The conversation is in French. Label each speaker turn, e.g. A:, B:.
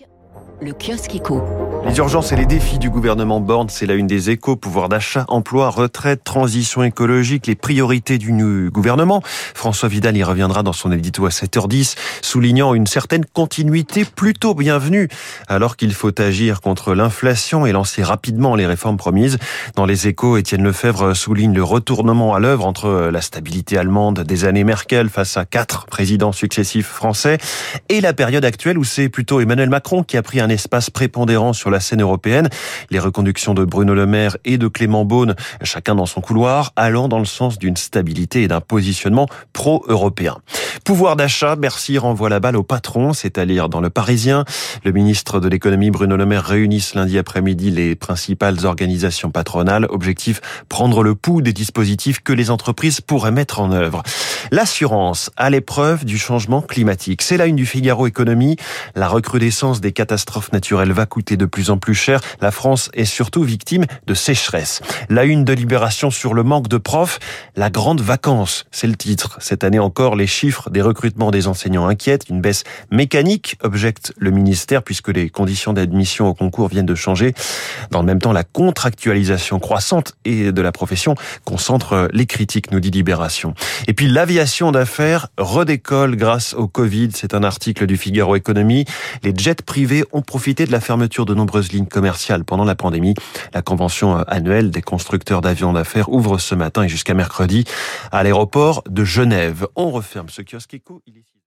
A: kill. Le kiosque éco.
B: Les urgences et les défis du gouvernement Borne, c'est la une des échos, pouvoir d'achat, emploi, retraite, transition écologique, les priorités du gouvernement. François Vidal y reviendra dans son édito à 7h10, soulignant une certaine continuité plutôt bienvenue, alors qu'il faut agir contre l'inflation et lancer rapidement les réformes promises. Dans les échos, Étienne Lefebvre souligne le retournement à l'œuvre entre la stabilité allemande des années Merkel face à quatre présidents successifs français et la période actuelle où c'est plutôt Emmanuel Macron qui a pris un espace prépondérant sur la scène européenne. Les reconductions de Bruno Le Maire et de Clément Beaune, chacun dans son couloir, allant dans le sens d'une stabilité et d'un positionnement pro-européen. Pouvoir d'achat, Bercy renvoie la balle au patron, c'est à dire dans le Parisien. Le ministre de l'économie Bruno Le Maire réunit ce lundi après-midi les principales organisations patronales. Objectif, prendre le pouls des dispositifs que les entreprises pourraient mettre en œuvre. L'assurance à l'épreuve du changement climatique. C'est la une du Figaro Économie. La recrudescence des catastrophes naturelles va coûter de plus en plus cher. La France est surtout victime de sécheresse. La une de Libération sur le manque de profs. La grande vacance, c'est le titre. Cette année encore, les chiffres des recrutements des enseignants inquiètent. Une baisse mécanique, objecte le ministère, puisque les conditions d'admission au concours viennent de changer. Dans le même temps, la contractualisation croissante et de la profession concentre les critiques, nous dit Libération. Et puis l'aviation d'affaires redécolle grâce au Covid. C'est un article du Figaro Économie. Les jets privés ont profité de la fermeture de nombreuses lignes commerciales pendant la pandémie. La convention annuelle des constructeurs d'avions d'affaires ouvre ce matin et jusqu'à mercredi à l'aéroport de Genève. On referme ce kiosque éco.